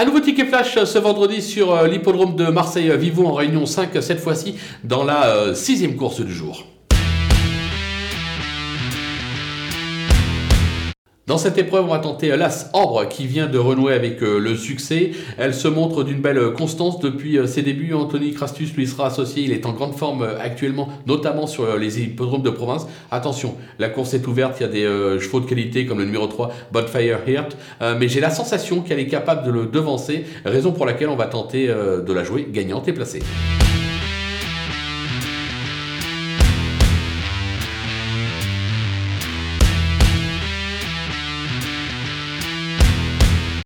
Un nouveau ticket flash euh, ce vendredi sur euh, l'hippodrome de Marseille-Vivaux en réunion 5, cette fois-ci dans la euh, sixième course du jour. Dans cette épreuve, on va tenter l'As Ambre qui vient de renouer avec euh, le succès. Elle se montre d'une belle constance depuis euh, ses débuts. Anthony Crastus lui sera associé. Il est en grande forme euh, actuellement, notamment sur les hippodromes de province. Attention, la course est ouverte. Il y a des chevaux de qualité comme le numéro 3, Bonfire Heart. mais j'ai la sensation qu'elle est capable de le devancer, raison pour laquelle on va tenter de la jouer gagnante et placée.